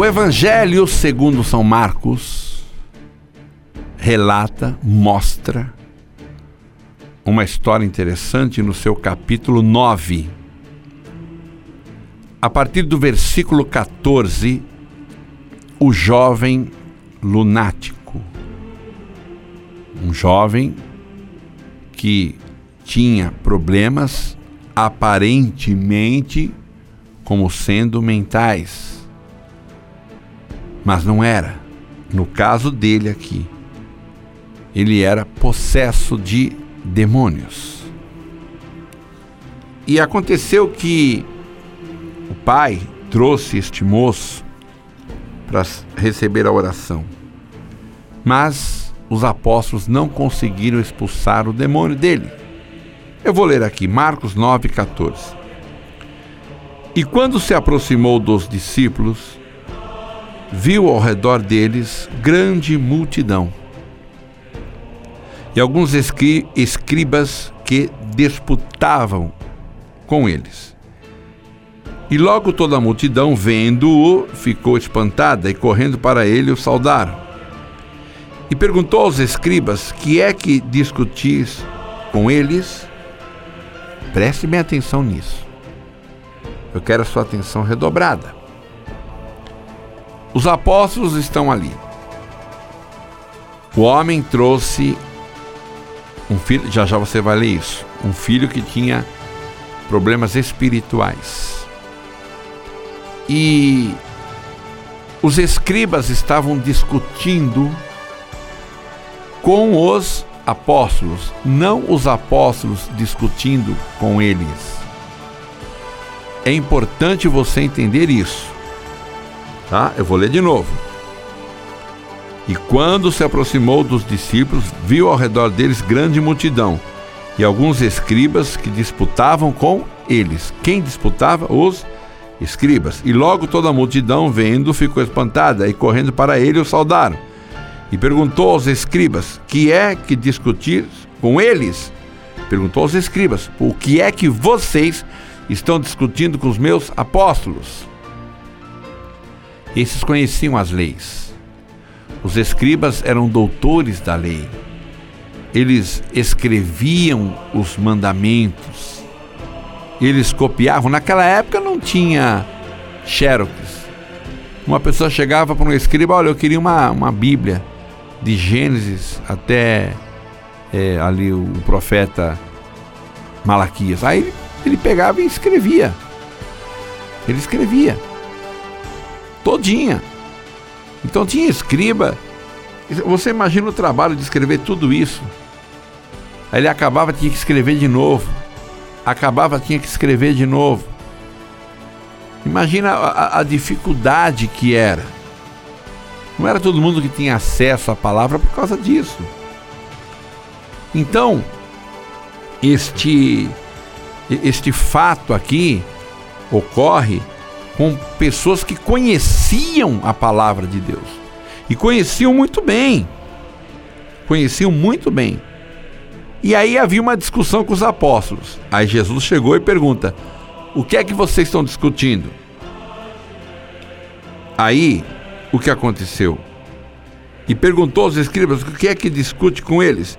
O Evangelho segundo São Marcos relata, mostra uma história interessante no seu capítulo 9. A partir do versículo 14, o jovem lunático. Um jovem que tinha problemas aparentemente como sendo mentais mas não era. No caso dele aqui, ele era possesso de demônios. E aconteceu que o pai trouxe este moço para receber a oração. Mas os apóstolos não conseguiram expulsar o demônio dele. Eu vou ler aqui, Marcos 9,14. E quando se aproximou dos discípulos, viu ao redor deles grande multidão e alguns escri escribas que disputavam com eles. E logo toda a multidão, vendo-o, ficou espantada e correndo para ele o saudaram. E perguntou aos escribas: Que é que discutis com eles? Preste bem atenção nisso. Eu quero a sua atenção redobrada. Os apóstolos estão ali. O homem trouxe um filho, já já você vai ler isso, um filho que tinha problemas espirituais. E os escribas estavam discutindo com os apóstolos, não os apóstolos discutindo com eles. É importante você entender isso. Tá? Eu vou ler de novo. E quando se aproximou dos discípulos, viu ao redor deles grande multidão e alguns escribas que disputavam com eles. Quem disputava? Os escribas. E logo toda a multidão, vendo, ficou espantada e correndo para ele o saudaram. E perguntou aos escribas: Que é que discutir com eles? Perguntou aos escribas: O que é que vocês estão discutindo com os meus apóstolos? Esses conheciam as leis. Os escribas eram doutores da lei. Eles escreviam os mandamentos. Eles copiavam. Naquela época não tinha xerox. Uma pessoa chegava para um escriba, olha, eu queria uma, uma Bíblia de Gênesis até é, ali o, o profeta Malaquias. Aí ele pegava e escrevia. Ele escrevia todinha. Então tinha escriba. Você imagina o trabalho de escrever tudo isso. Aí ele acabava, tinha que escrever de novo. Acabava, tinha que escrever de novo. Imagina a, a dificuldade que era. Não era todo mundo que tinha acesso à palavra por causa disso. Então, este, este fato aqui ocorre com pessoas que conheciam a palavra de Deus e conheciam muito bem. Conheciam muito bem. E aí havia uma discussão com os apóstolos. Aí Jesus chegou e pergunta: O que é que vocês estão discutindo? Aí, o que aconteceu? E perguntou aos escribas: O que é que discute com eles?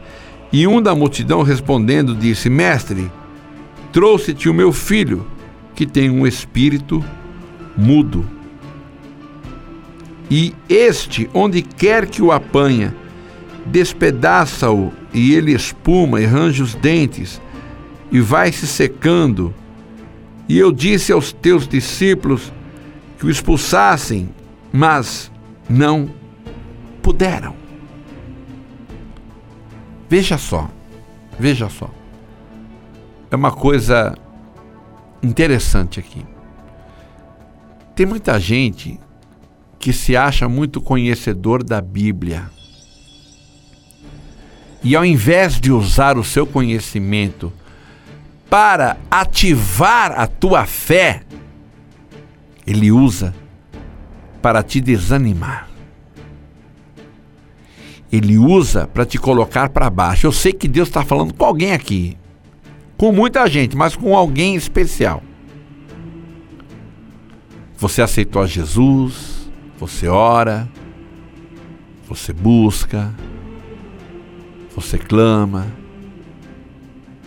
E um da multidão respondendo disse: Mestre, trouxe-te o meu filho, que tem um espírito mudo. E este, onde quer que o apanha, despedaça-o e ele espuma e range os dentes e vai se secando. E eu disse aos teus discípulos que o expulsassem, mas não puderam. Veja só, veja só. É uma coisa interessante aqui. Tem muita gente que se acha muito conhecedor da Bíblia. E ao invés de usar o seu conhecimento para ativar a tua fé, ele usa para te desanimar. Ele usa para te colocar para baixo. Eu sei que Deus está falando com alguém aqui, com muita gente, mas com alguém especial. Você aceitou a Jesus, Você ora, você busca, você clama,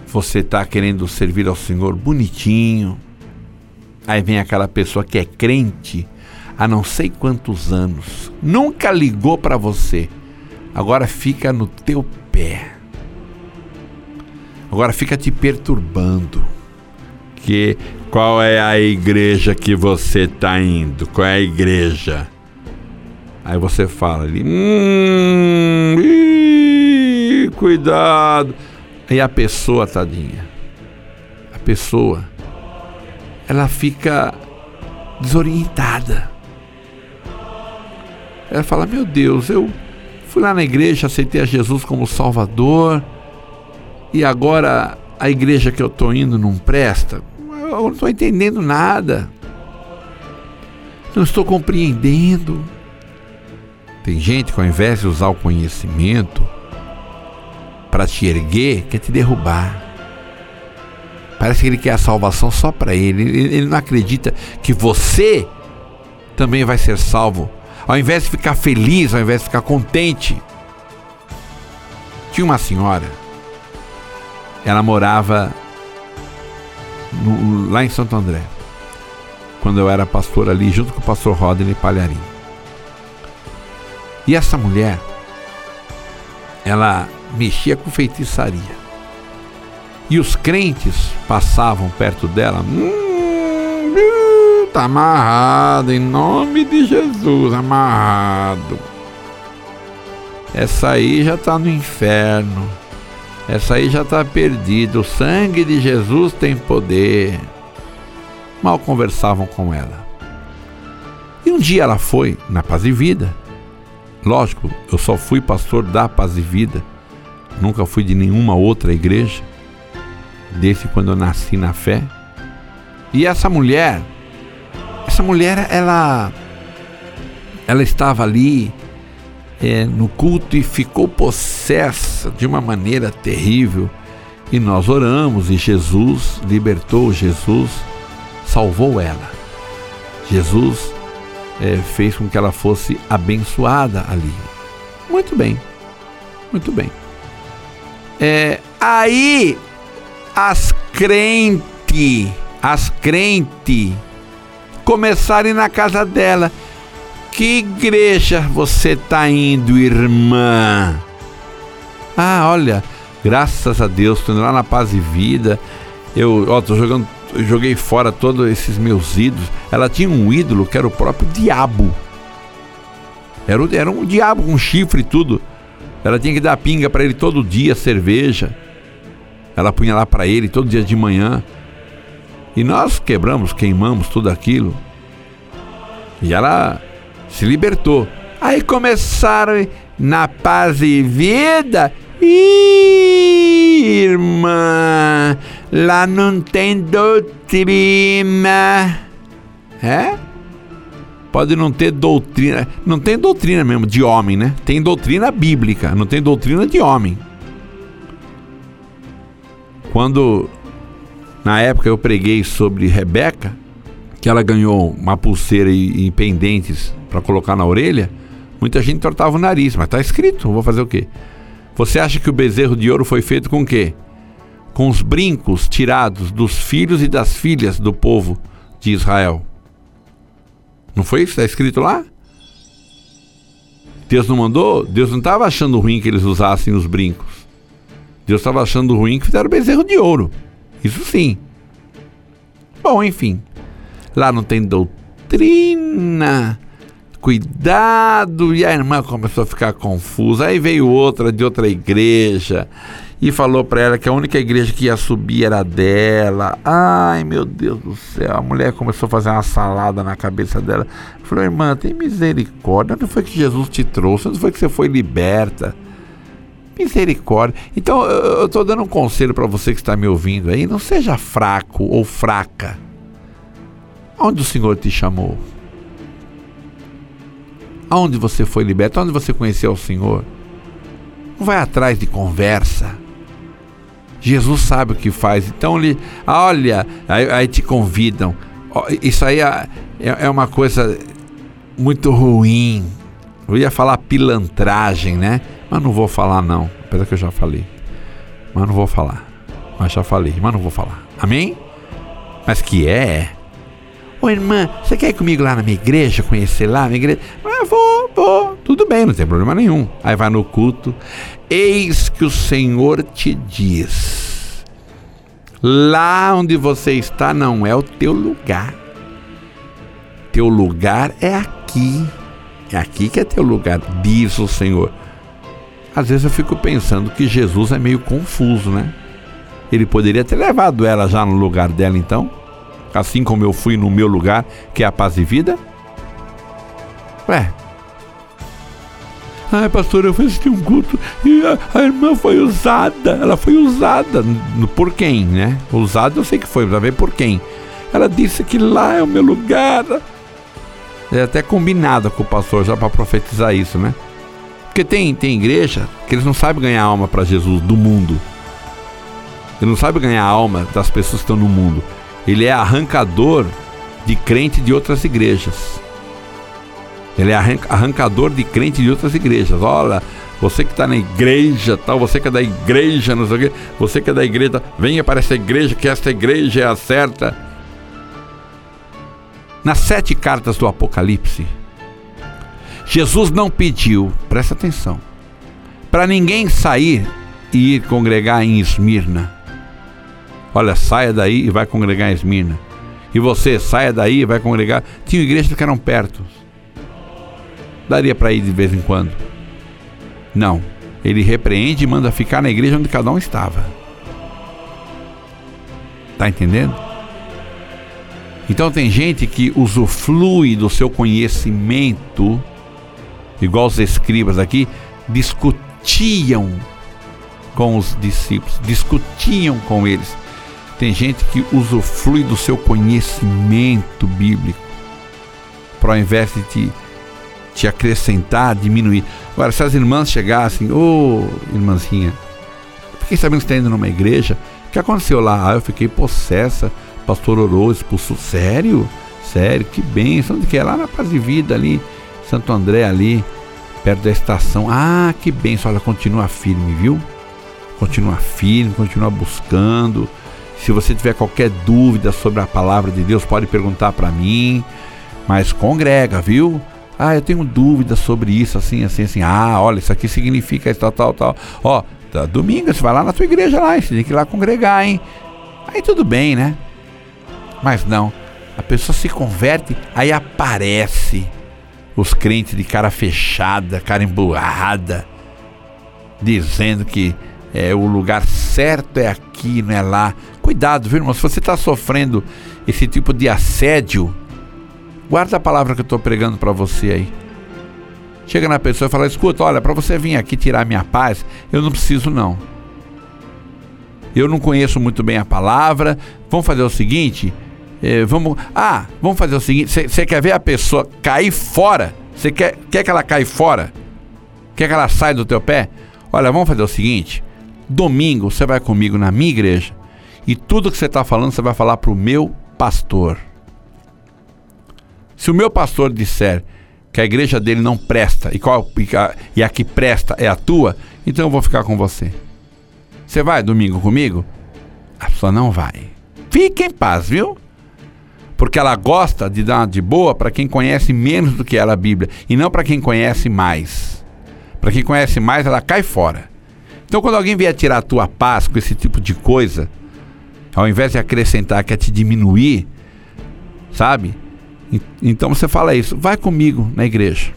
você está querendo servir ao Senhor bonitinho. Aí vem aquela pessoa que é crente há não sei quantos anos, nunca ligou para você, agora fica no teu pé. Agora fica te perturbando. Qual é a igreja que você está indo? Qual é a igreja? Aí você fala ali, hum, cuidado. E a pessoa, tadinha, a pessoa, ela fica desorientada. Ela fala: Meu Deus, eu fui lá na igreja, aceitei a Jesus como Salvador, e agora a igreja que eu estou indo não presta. Não estou entendendo nada. Não estou compreendendo. Tem gente que ao invés de usar o conhecimento para te erguer, quer te derrubar. Parece que ele quer a salvação só para ele. Ele não acredita que você também vai ser salvo. Ao invés de ficar feliz, ao invés de ficar contente. Tinha uma senhora, ela morava no, lá em Santo André, quando eu era pastor ali, junto com o pastor Rodney Palharim. E essa mulher, ela mexia com feitiçaria. E os crentes passavam perto dela. Hum, tá amarrado, em nome de Jesus, amarrado. Essa aí já está no inferno. Essa aí já está perdida. O sangue de Jesus tem poder. Mal conversavam com ela. E um dia ela foi na Paz e Vida Lógico, eu só fui pastor da Paz e Vida, nunca fui de nenhuma outra igreja, desde quando eu nasci na fé. E essa mulher, essa mulher, ela, ela estava ali é, no culto e ficou possessa de uma maneira terrível. E nós oramos e Jesus libertou, Jesus salvou ela. Jesus é, fez com que ela fosse abençoada ali. Muito bem, muito bem. É, aí as crentes, as crentes ir na casa dela. Que igreja você está indo, irmã? Ah, olha, graças a Deus, estou indo lá na paz e vida. Eu, ó, tô jogando joguei fora todos esses meus ídolos. Ela tinha um ídolo que era o próprio diabo. Era, era um diabo com chifre e tudo. Ela tinha que dar pinga para ele todo dia, cerveja. Ela punha lá para ele todo dia de manhã. E nós quebramos, queimamos tudo aquilo. E ela se libertou. Aí começaram na paz e vida. Irmã, Lá não tem doutrina. É? Pode não ter doutrina. Não tem doutrina mesmo de homem, né? Tem doutrina bíblica, não tem doutrina de homem. Quando na época eu preguei sobre Rebeca, que ela ganhou uma pulseira e, e pendentes para colocar na orelha, muita gente tortava o nariz, mas tá escrito, vou fazer o quê? Você acha que o bezerro de ouro foi feito com o quê? com os brincos tirados dos filhos e das filhas do povo de Israel. Não foi isso está escrito lá? Deus não mandou? Deus não estava achando ruim que eles usassem os brincos. Deus estava achando ruim que fizeram bezerro de ouro. Isso sim. Bom, enfim. Lá não tem doutrina. Cuidado. E a irmã começou a ficar confusa. Aí veio outra de outra igreja e falou para ela que a única igreja que ia subir era dela. Ai, meu Deus do céu. A mulher começou a fazer uma salada na cabeça dela. Falou, irmã, tem misericórdia. Onde foi que Jesus te trouxe? Onde foi que você foi liberta? Misericórdia. Então, eu estou dando um conselho para você que está me ouvindo aí. Não seja fraco ou fraca. Onde o Senhor te chamou? Aonde você foi liberto? Onde você conheceu o Senhor? Não vai atrás de conversa. Jesus sabe o que faz. Então ele, olha, aí, aí te convidam. Isso aí é, é, é uma coisa muito ruim. Eu ia falar pilantragem, né? Mas não vou falar não, apesar que eu já falei. Mas não vou falar. Mas já falei, mas não vou falar. Amém? Mas que é? Ô irmã, você quer ir comigo lá na minha igreja, conhecer lá minha igreja? Ah, vou, vou. Tudo bem, não tem problema nenhum. Aí vai no culto. Eis que o Senhor te diz: lá onde você está não é o teu lugar. Teu lugar é aqui. É aqui que é teu lugar, diz o Senhor. Às vezes eu fico pensando que Jesus é meio confuso, né? Ele poderia ter levado ela já no lugar dela, então, assim como eu fui no meu lugar, que é a paz e vida. Ué. Ai, pastor, eu fui assistir um culto e a, a irmã foi usada. Ela foi usada. Por quem, né? Usada eu sei que foi, mas ver por quem. Ela disse que lá é o meu lugar. É até combinado com o pastor já para profetizar isso, né? Porque tem, tem igreja que eles não sabem ganhar alma para Jesus do mundo. Ele não sabe ganhar alma das pessoas que estão no mundo. Ele é arrancador de crente de outras igrejas. Ele é arrancador de crente de outras igrejas. Olha, você que está na igreja, tal, você que é da igreja, não sei o quê, você que é da igreja, venha para essa igreja, que esta igreja é a certa. Nas sete cartas do Apocalipse, Jesus não pediu, presta atenção, para ninguém sair e ir congregar em Esmirna. Olha, saia daí e vai congregar em Esmirna. E você, saia daí e vai congregar. Tinha igrejas que eram perto. Daria para ir de vez em quando. Não. Ele repreende e manda ficar na igreja onde cada um estava. Tá entendendo? Então tem gente que usufrui do seu conhecimento, igual os escribas aqui, discutiam com os discípulos, discutiam com eles. Tem gente que usufrui do seu conhecimento bíblico para ao invés de te, te acrescentar, diminuir. Agora, se as irmãs chegassem, ô oh, irmãzinha, fiquei sabendo que você está indo numa igreja, o que aconteceu lá? Ah, eu fiquei possessa, pastor orou, expulsou. Sério? Sério, que bênção. Onde que é? Lá na Paz de Vida ali, Santo André ali, perto da estação. Ah, que bênção. Olha, continua firme, viu? Continua firme, continua buscando. Se você tiver qualquer dúvida sobre a palavra de Deus, pode perguntar para mim. Mas congrega, viu? Ah, eu tenho dúvida sobre isso, assim, assim, assim. Ah, olha, isso aqui significa isso, tal, tal, tal. Ó, tá, domingo você vai lá na tua igreja lá, você tem que ir lá congregar, hein? Aí tudo bem, né? Mas não, a pessoa se converte, aí aparece os crentes de cara fechada, cara emburrada, dizendo que é, o lugar certo é aqui, não é lá. Cuidado, viu, irmão? Se você está sofrendo esse tipo de assédio, guarda a palavra que eu estou pregando para você aí. Chega na pessoa e fala: escuta, olha, para você vir aqui tirar minha paz, eu não preciso não. Eu não conheço muito bem a palavra. Vamos fazer o seguinte: eh, vamos. Ah, vamos fazer o seguinte: você quer ver a pessoa cair fora? Você quer, quer que ela caia fora? Quer que ela saia do teu pé? Olha, vamos fazer o seguinte: Domingo você vai comigo na minha igreja e tudo que você está falando você vai falar para o meu pastor. Se o meu pastor disser que a igreja dele não presta e, qual, e a que presta é a tua, então eu vou ficar com você. Você vai domingo comigo? A pessoa não vai. Fique em paz, viu? Porque ela gosta de dar de boa para quem conhece menos do que ela a Bíblia e não para quem conhece mais. Para quem conhece mais, ela cai fora. Então, quando alguém vier tirar a tua paz com esse tipo de coisa, ao invés de acrescentar, quer te diminuir, sabe? Então você fala isso, vai comigo na igreja.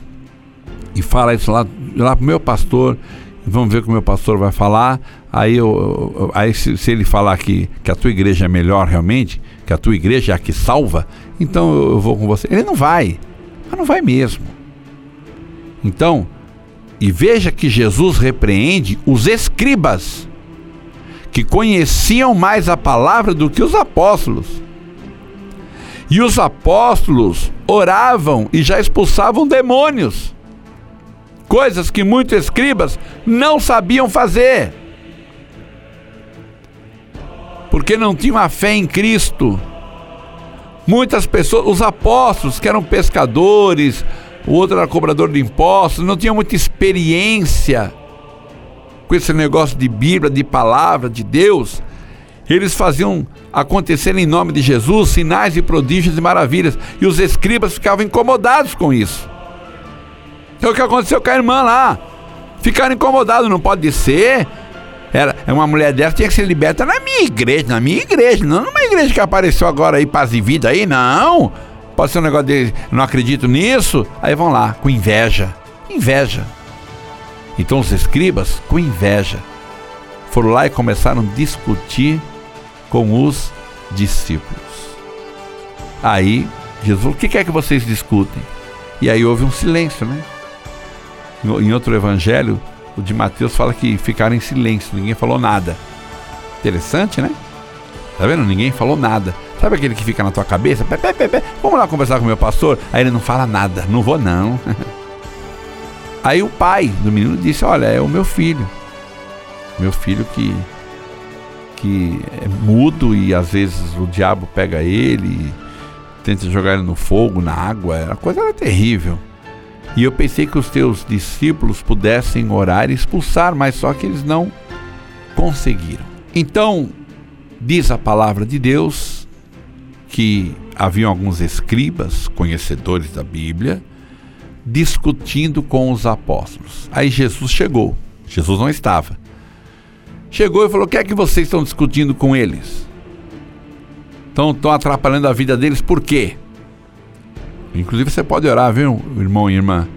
E fala isso lá, lá pro meu pastor, vamos ver o que o meu pastor vai falar. Aí, eu, aí se, se, ele falar que, que a tua igreja é melhor realmente, que a tua igreja é a que salva, então eu, eu vou com você. Ele não vai, mas não vai mesmo. Então, e veja que Jesus repreende os escribas, que conheciam mais a palavra do que os apóstolos. E os apóstolos oravam e já expulsavam demônios, coisas que muitos escribas não sabiam fazer, porque não tinham a fé em Cristo. Muitas pessoas, os apóstolos que eram pescadores, o outro era cobrador de impostos, não tinha muita experiência com esse negócio de Bíblia, de palavra, de Deus. Eles faziam acontecer em nome de Jesus sinais e prodígios e maravilhas, e os escribas ficavam incomodados com isso. É o que aconteceu com a irmã lá. Ficaram incomodados, não pode ser. Era uma mulher dessa tinha que ser liberta na minha igreja, na minha igreja, não numa igreja que apareceu agora aí paz e vida aí, não. Pode ser um negócio de não acredito nisso. Aí vão lá com inveja, inveja. Então os escribas com inveja foram lá e começaram a discutir com os discípulos. Aí Jesus falou: O que é que vocês discutem? E aí houve um silêncio, né? Em outro evangelho, o de Mateus fala que ficaram em silêncio, ninguém falou nada. Interessante, né? Tá vendo? Ninguém falou nada. Sabe aquele que fica na tua cabeça? Pé, pé, pé, pé. Vamos lá conversar com o meu pastor? Aí ele não fala nada. Não vou, não. Aí o pai do menino disse: Olha, é o meu filho. Meu filho que que é mudo e às vezes o diabo pega ele tenta jogar ele no fogo, na água. A coisa era terrível. E eu pensei que os teus discípulos pudessem orar e expulsar, mas só que eles não conseguiram. Então, diz a palavra de Deus que haviam alguns escribas, conhecedores da Bíblia, discutindo com os apóstolos. Aí Jesus chegou. Jesus não estava. Chegou e falou: O que é que vocês estão discutindo com eles? Estão, estão atrapalhando a vida deles por quê? Inclusive você pode orar, viu, irmão e irmã?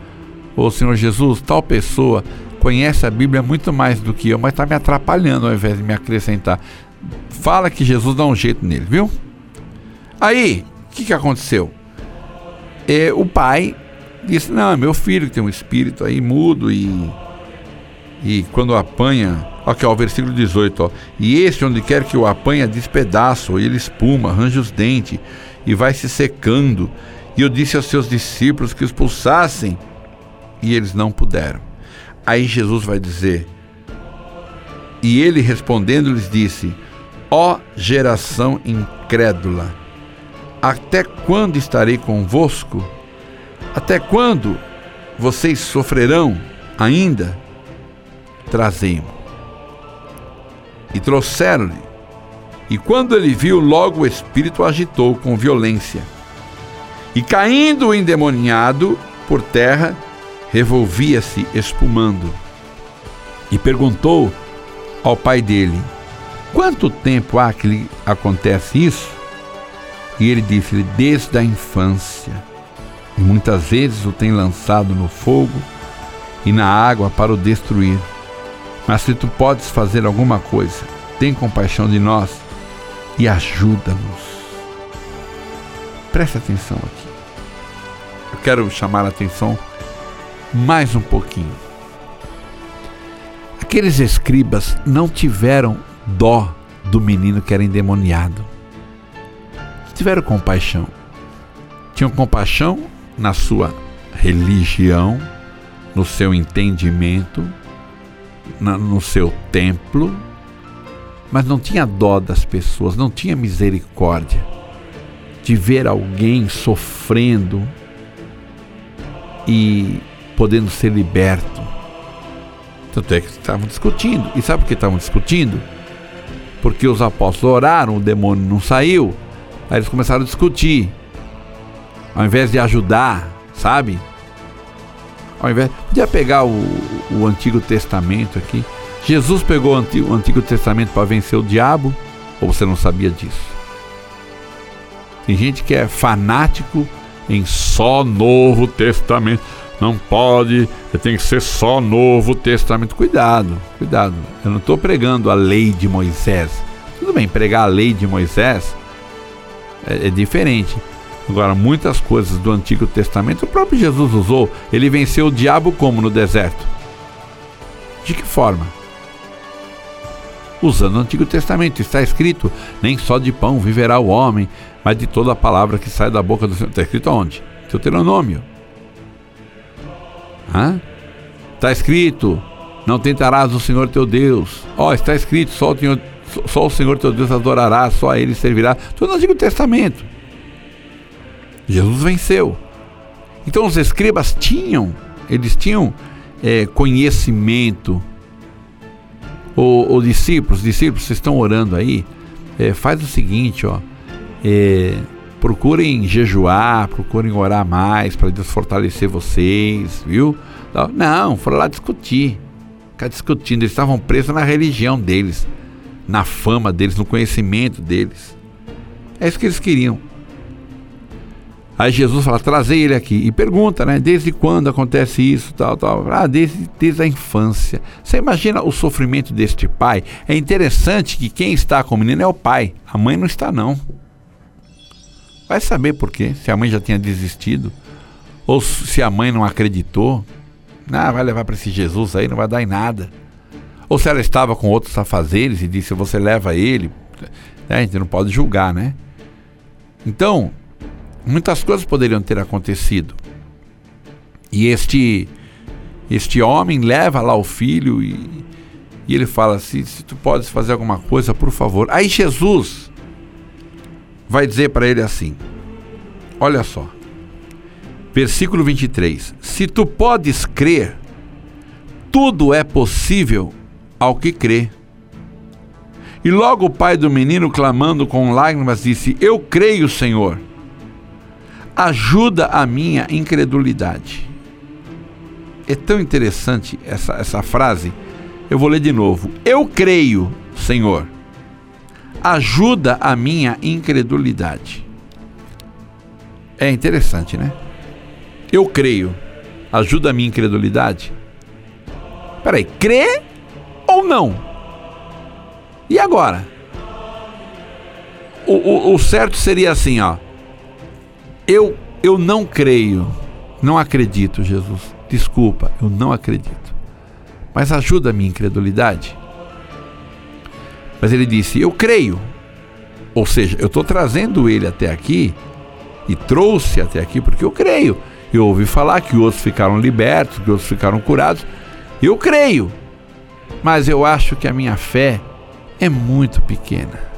Ô Senhor Jesus, tal pessoa conhece a Bíblia muito mais do que eu, mas está me atrapalhando ao invés de me acrescentar. Fala que Jesus dá um jeito nele, viu? Aí, o que, que aconteceu? É, o pai disse: Não, é meu filho que tem um espírito aí mudo e. E quando apanha. Aqui, ó, o versículo 18, ó. E esse, onde quer que o apanha, despedaça, ele espuma, arranja os dentes e vai se secando. E eu disse aos seus discípulos que expulsassem, e eles não puderam. Aí Jesus vai dizer: E ele respondendo lhes disse: Ó geração incrédula, até quando estarei convosco? Até quando vocês sofrerão ainda? Trazei-mo. E trouxeram-lhe. E quando ele viu, logo o espírito agitou com violência e caindo endemoniado por terra, revolvia-se espumando. E perguntou ao pai dele: Quanto tempo há que lhe acontece isso? E ele disse-lhe: Desde a infância. E muitas vezes o tem lançado no fogo e na água para o destruir. Mas se tu podes fazer alguma coisa, tem compaixão de nós e ajuda-nos. Presta atenção aqui. Eu quero chamar a atenção mais um pouquinho. Aqueles escribas não tiveram dó do menino que era endemoniado. Tiveram compaixão. Tinham compaixão na sua religião, no seu entendimento, na, no seu templo, mas não tinha dó das pessoas, não tinha misericórdia de ver alguém sofrendo e podendo ser liberto. Tanto é que estavam discutindo. E sabe por que estavam discutindo? Porque os apóstolos oraram, o demônio não saiu. Aí eles começaram a discutir. Ao invés de ajudar, sabe? Ao invés. Podia pegar o, o Antigo Testamento aqui. Jesus pegou o Antigo, o Antigo Testamento para vencer o diabo? Ou você não sabia disso? Tem gente que é fanático em só Novo Testamento. Não pode, tem que ser só Novo Testamento. Cuidado, cuidado. Eu não estou pregando a lei de Moisés. Tudo bem, pregar a lei de Moisés é, é diferente. Agora, muitas coisas do Antigo Testamento o próprio Jesus usou. Ele venceu o diabo como no deserto? De que forma? Usando o Antigo Testamento, está escrito: nem só de pão viverá o homem, mas de toda a palavra que sai da boca do Senhor. Está escrito aonde? Deuteronômio. Está escrito: não tentarás o Senhor teu Deus. Ó, oh, está escrito: só o, Senhor, só o Senhor teu Deus adorará, só a Ele servirá. Tudo no Antigo Testamento. Jesus venceu. Então os escribas tinham, eles tinham é, conhecimento. Os discípulos, discípulos, vocês estão orando aí, é, faz o seguinte, ó, é, procurem jejuar, procurem orar mais para Deus fortalecer vocês, viu? Não, foram lá discutir, ficar discutindo. Eles estavam presos na religião deles, na fama deles, no conhecimento deles. É isso que eles queriam. Aí Jesus fala, trazei ele aqui. E pergunta, né? Desde quando acontece isso, tal, tal. Ah, desde, desde a infância. Você imagina o sofrimento deste pai? É interessante que quem está com o menino é o pai. A mãe não está, não. Vai saber por quê. Se a mãe já tinha desistido. Ou se a mãe não acreditou. Ah, vai levar para esse Jesus aí, não vai dar em nada. Ou se ela estava com outros afazeres e disse, você leva ele. É, a gente não pode julgar, né? Então, muitas coisas poderiam ter acontecido. E este este homem leva lá o filho e, e ele fala assim: se tu podes fazer alguma coisa, por favor. Aí Jesus vai dizer para ele assim: Olha só, versículo 23: Se tu podes crer, tudo é possível ao que crê. E logo o pai do menino, clamando com lágrimas, disse: Eu creio, Senhor ajuda a minha incredulidade. É tão interessante essa, essa frase. Eu vou ler de novo. Eu creio, Senhor. Ajuda a minha incredulidade. É interessante, né? Eu creio. Ajuda a minha incredulidade. Peraí, crê ou não? E agora? O, o, o certo seria assim, ó. Eu, eu não creio, não acredito, Jesus. Desculpa, eu não acredito. Mas ajuda a minha incredulidade. Mas ele disse: Eu creio. Ou seja, eu estou trazendo ele até aqui e trouxe até aqui porque eu creio. Eu ouvi falar que outros ficaram libertos, que outros ficaram curados. Eu creio. Mas eu acho que a minha fé é muito pequena.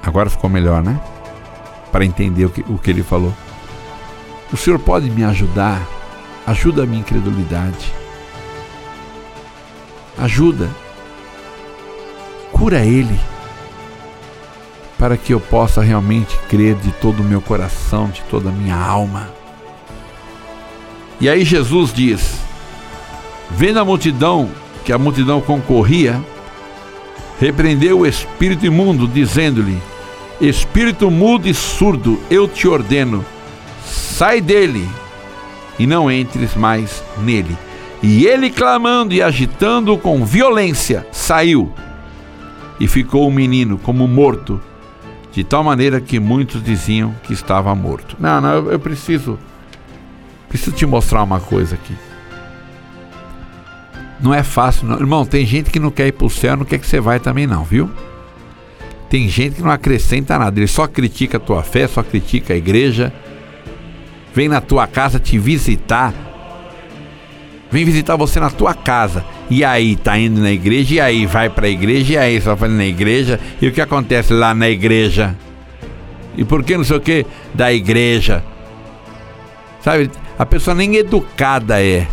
Agora ficou melhor, né? Para entender o que, o que ele falou. O Senhor pode me ajudar? Ajuda a minha incredulidade. Ajuda. Cura ele. Para que eu possa realmente crer de todo o meu coração, de toda a minha alma. E aí Jesus diz: Vendo a multidão, que a multidão concorria, repreendeu o espírito imundo, dizendo-lhe: Espírito mudo e surdo, eu te ordeno sai dele e não entres mais nele. E ele, clamando e agitando com violência, saiu e ficou o menino como morto, de tal maneira que muitos diziam que estava morto. Não, não, eu, preciso, preciso te mostrar uma coisa aqui. Não é fácil, não. irmão. Tem gente que não quer ir para o céu, não quer que você vai também, não, viu? Tem gente que não acrescenta nada, ele só critica a tua fé, só critica a igreja vem na tua casa te visitar. Vem visitar você na tua casa. E aí, tá indo na igreja, e aí vai pra igreja, e aí só vai na igreja. E o que acontece lá na igreja? E por que não sei o que da igreja? Sabe, a pessoa nem educada é.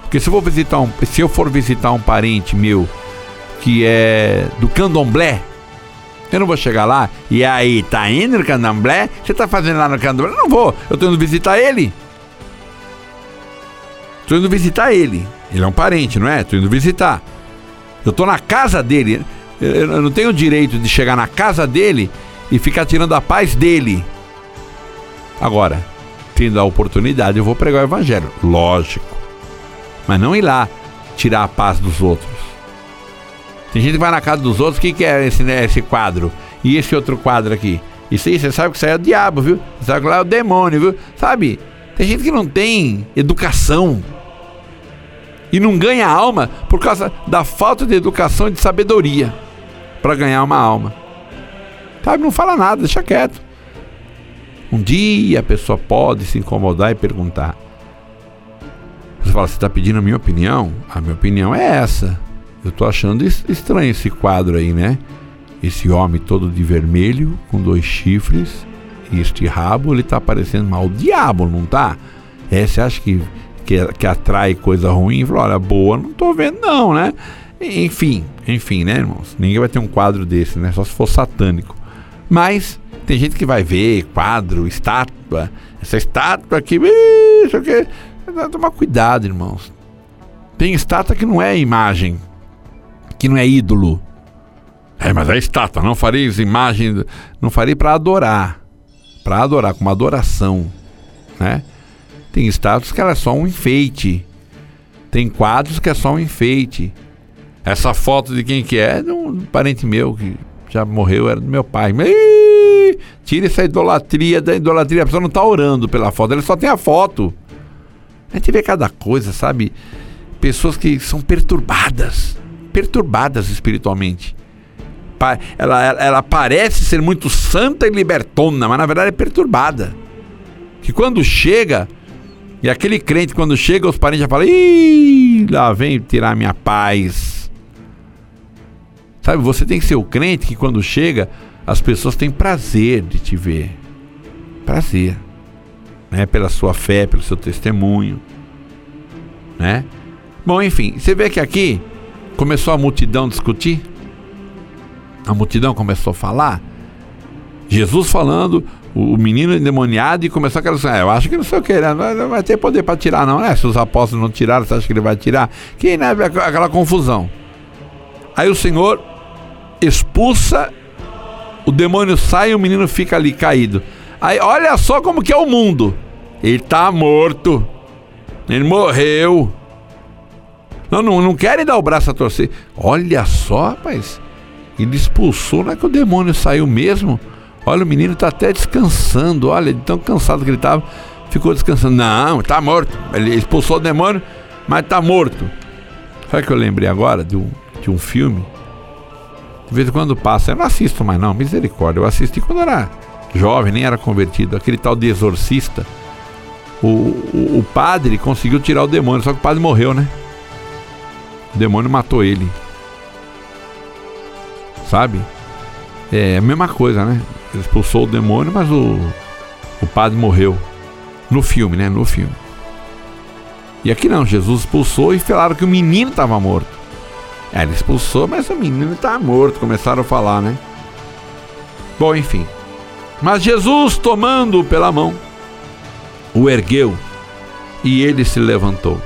Porque se eu, vou visitar um, se eu for visitar um parente meu que é do candomblé, eu não vou chegar lá e aí, tá indo no candomblé? Você tá fazendo lá no candomblé? Não vou, eu tô indo visitar ele. Tô indo visitar ele. Ele é um parente, não é? Tô indo visitar. Eu tô na casa dele. Eu não tenho o direito de chegar na casa dele e ficar tirando a paz dele. Agora, tendo a oportunidade, eu vou pregar o evangelho. Lógico. Mas não ir lá tirar a paz dos outros. Tem gente que vai na casa dos outros, o que, que é esse, né, esse quadro? E esse outro quadro aqui? Isso aí, você sabe que isso aí é o diabo, viu? Você sabe que lá é o demônio, viu? Sabe? Tem gente que não tem educação. E não ganha alma por causa da falta de educação e de sabedoria para ganhar uma alma. Sabe? Não fala nada, deixa quieto. Um dia a pessoa pode se incomodar e perguntar. Você fala, você está pedindo a minha opinião? A minha opinião é essa. Eu tô achando estranho esse quadro aí, né? Esse homem todo de vermelho, com dois chifres, e este rabo, ele tá parecendo mal o diabo, não tá? É, você acha que, que, que atrai coisa ruim? Olha, boa, não tô vendo não, né? Enfim, enfim, né, irmãos? Ninguém vai ter um quadro desse, né? Só se for satânico. Mas tem gente que vai ver quadro, estátua, essa estátua aqui, isso aqui. Tomar cuidado, irmãos. Tem estátua que não é imagem, que não é ídolo. É, mas é estátua, não farei imagem, não farei para adorar. Para adorar, com uma adoração, né? Tem estátuas que ela é só um enfeite. Tem quadros que é só um enfeite. Essa foto de quem que é? De um parente meu que já morreu, era do meu pai. Mas, tira essa idolatria da idolatria. A pessoa não está orando pela foto, ela só tem a foto. A gente vê cada coisa, sabe? Pessoas que são perturbadas. Perturbadas espiritualmente. Ela, ela, ela parece ser muito santa e libertona, mas na verdade é perturbada. Que quando chega, e aquele crente, quando chega, os parentes já falam: Ih, lá vem tirar minha paz. Sabe, você tem que ser o crente que quando chega, as pessoas têm prazer de te ver. Prazer. Né? Pela sua fé, pelo seu testemunho. Né? Bom, enfim, você vê que aqui começou a multidão a discutir. A multidão começou a falar. Jesus falando, o menino endemoniado e começou aquela assim, ah, eu acho que não sei o que, né? não vai ter poder para tirar não, né? Se os apóstolos não tiraram, você acha que ele vai tirar? Que né? aquela confusão. Aí o Senhor expulsa, o demônio sai e o menino fica ali caído. Aí olha só como que é o mundo. Ele está morto. Ele morreu. Não, não, não querem dar o braço a torcer. Olha só, rapaz. Ele expulsou, não é que o demônio saiu mesmo? Olha, o menino está até descansando. Olha, de tão cansado que ele estava, ficou descansando. Não, está morto. Ele expulsou o demônio, mas está morto. Sabe que eu lembrei agora de um, de um filme de vez em quando passa, eu não assisto mais não, misericórdia. Eu assisti quando era jovem, nem era convertido. Aquele tal de exorcista. O, o, o padre conseguiu tirar o demônio, só que o padre morreu, né? O demônio matou ele. Sabe? É a mesma coisa, né? Ele expulsou o demônio, mas o, o padre morreu. No filme, né? No filme. E aqui não, Jesus expulsou e falaram que o menino estava morto. É, ele expulsou, mas o menino está morto. Começaram a falar, né? Bom, enfim. Mas Jesus, tomando-o pela mão, o ergueu e ele se levantou.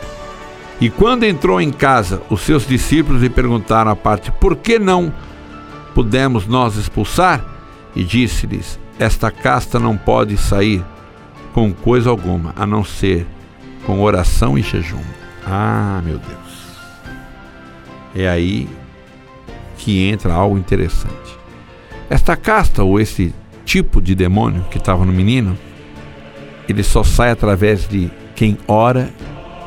E quando entrou em casa, os seus discípulos lhe perguntaram à parte: Por que não pudemos nós expulsar? E disse-lhes: Esta casta não pode sair com coisa alguma, a não ser com oração e jejum. Ah, meu Deus é aí que entra algo interessante. Esta casta ou esse tipo de demônio que estava no menino, ele só sai através de quem ora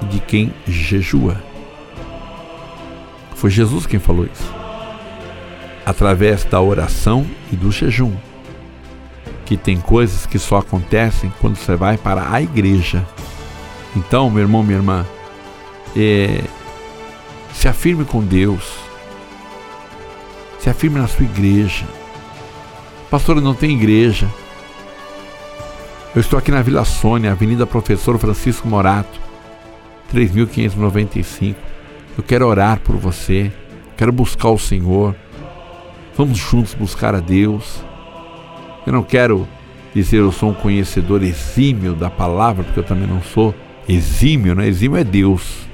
de quem jejua. Foi Jesus quem falou isso. Através da oração e do jejum. Que tem coisas que só acontecem quando você vai para a igreja. Então, meu irmão, minha irmã, é, se afirme com Deus. Se afirme na sua igreja. Pastor, não tem igreja. Eu estou aqui na Vila Sônia, Avenida Professor Francisco Morato, 3595. Eu quero orar por você. Quero buscar o Senhor. Vamos juntos buscar a Deus. Eu não quero dizer eu sou um conhecedor exímio da palavra, porque eu também não sou exímio, né? Exímio é Deus.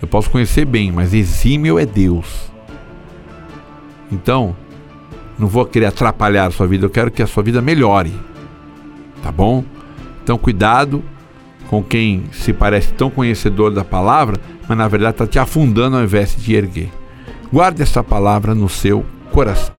Eu posso conhecer bem, mas exímio é Deus. Então, não vou querer atrapalhar a sua vida, eu quero que a sua vida melhore. Tá bom? Então, cuidado com quem se parece tão conhecedor da palavra, mas na verdade está te afundando ao invés de te erguer. Guarde essa palavra no seu coração.